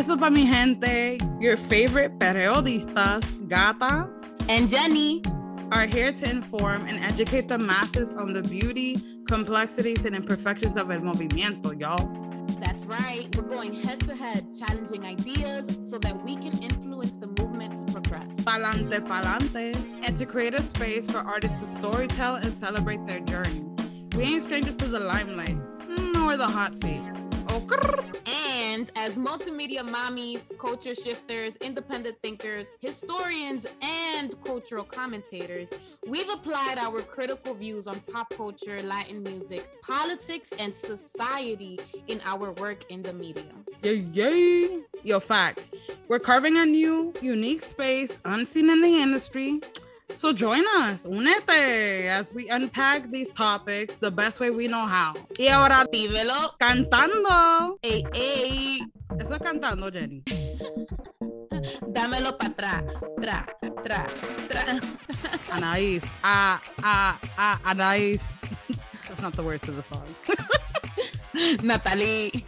Eso para mi gente, your favorite periodistas, Gata and Jenny, are here to inform and educate the masses on the beauty, complexities, and imperfections of el movimiento, y'all. That's right. We're going head to head, challenging ideas so that we can influence the movement to progress. Palante, palante. And to create a space for artists to storytell and celebrate their journey. We ain't strangers to the limelight, mm, nor the hot seat. Oh, and as multimedia mommies, culture shifters, independent thinkers, historians, and cultural commentators, we've applied our critical views on pop culture, Latin music, politics, and society in our work in the media. Yay, yay. Yo, facts. We're carving a new, unique space unseen in the industry so join us, únete, as we unpack these topics the best way we know how. Y ahora, dímelo. Cantando. Ey, ey. Es cantando, Jenny. Dámelo para atrás, tra, tra, tra. Anaís, ah, ah, ah, Anaís. That's not the words to the song. Natalie.